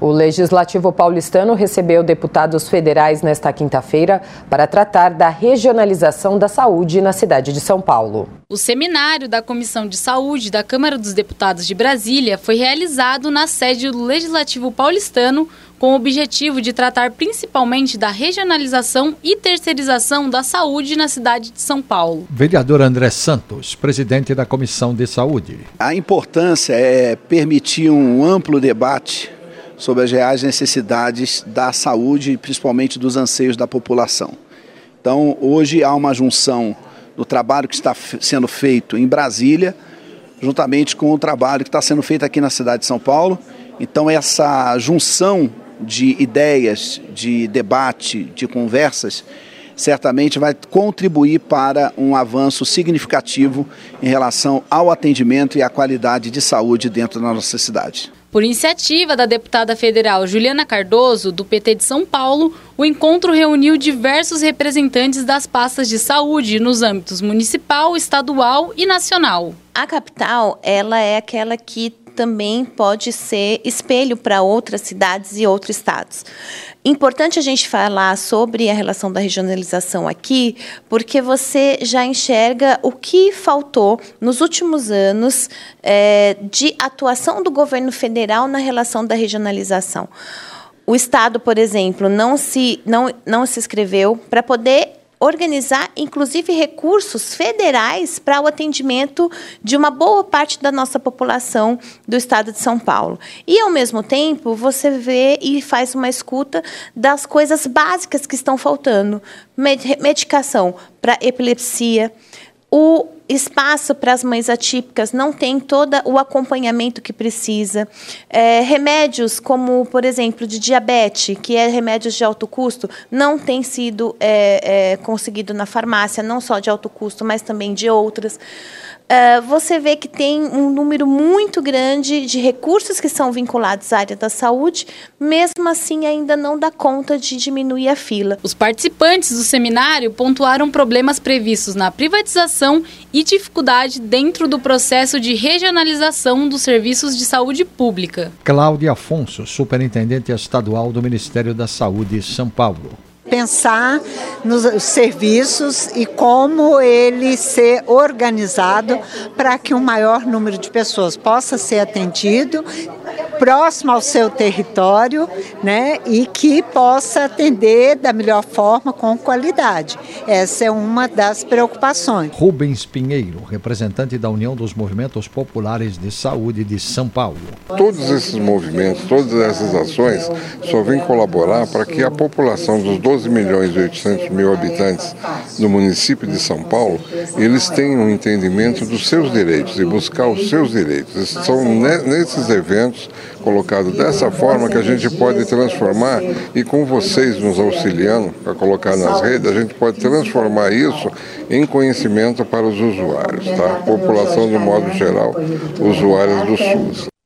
O Legislativo paulistano recebeu deputados federais nesta quinta-feira para tratar da regionalização da saúde na cidade de São Paulo. O seminário da Comissão de Saúde da Câmara dos Deputados de Brasília foi realizado na sede do Legislativo paulistano com o objetivo de tratar principalmente da regionalização e terceirização da saúde na cidade de São Paulo. Vereador André Santos, presidente da Comissão de Saúde. A importância é permitir um amplo debate sobre as reais necessidades da saúde e principalmente dos anseios da população. Então, hoje há uma junção do trabalho que está sendo feito em Brasília, juntamente com o trabalho que está sendo feito aqui na cidade de São Paulo. Então, essa junção de ideias, de debate, de conversas, certamente vai contribuir para um avanço significativo em relação ao atendimento e à qualidade de saúde dentro da nossa cidade. Por iniciativa da deputada federal Juliana Cardoso, do PT de São Paulo, o encontro reuniu diversos representantes das pastas de saúde nos âmbitos municipal, estadual e nacional. A capital, ela é aquela que também pode ser espelho para outras cidades e outros estados. Importante a gente falar sobre a relação da regionalização aqui, porque você já enxerga o que faltou nos últimos anos é, de atuação do governo federal na relação da regionalização. O Estado, por exemplo, não se, não, não se inscreveu para poder organizar, inclusive, recursos federais para o atendimento de uma boa parte da nossa população do estado de São Paulo. E, ao mesmo tempo, você vê e faz uma escuta das coisas básicas que estão faltando: medicação para epilepsia, o espaço para as mães atípicas não tem todo o acompanhamento que precisa. É, remédios como, por exemplo, de diabetes, que é remédios de alto custo, não tem sido é, é, conseguido na farmácia, não só de alto custo, mas também de outras. Uh, você vê que tem um número muito grande de recursos que são vinculados à área da saúde, mesmo assim ainda não dá conta de diminuir a fila. Os participantes do seminário pontuaram problemas previstos na privatização e dificuldade dentro do processo de regionalização dos serviços de saúde pública. Cláudia Afonso, superintendente estadual do Ministério da Saúde, São Paulo pensar nos serviços e como ele ser organizado para que um maior número de pessoas possa ser atendido próximo ao seu território, né, e que possa atender da melhor forma com qualidade. Essa é uma das preocupações. Rubens Pinheiro, representante da União dos Movimentos Populares de Saúde de São Paulo. Todos esses movimentos, todas essas ações só vêm colaborar para que a população dos 12 12 milhões e 800 mil habitantes do município de São Paulo, eles tenham um entendimento dos seus direitos e buscar os seus direitos. São nesses eventos, colocados dessa forma, que a gente pode transformar e com vocês nos auxiliando a colocar nas redes, a gente pode transformar isso em conhecimento para os usuários, tá? População de modo geral, usuários do SUS.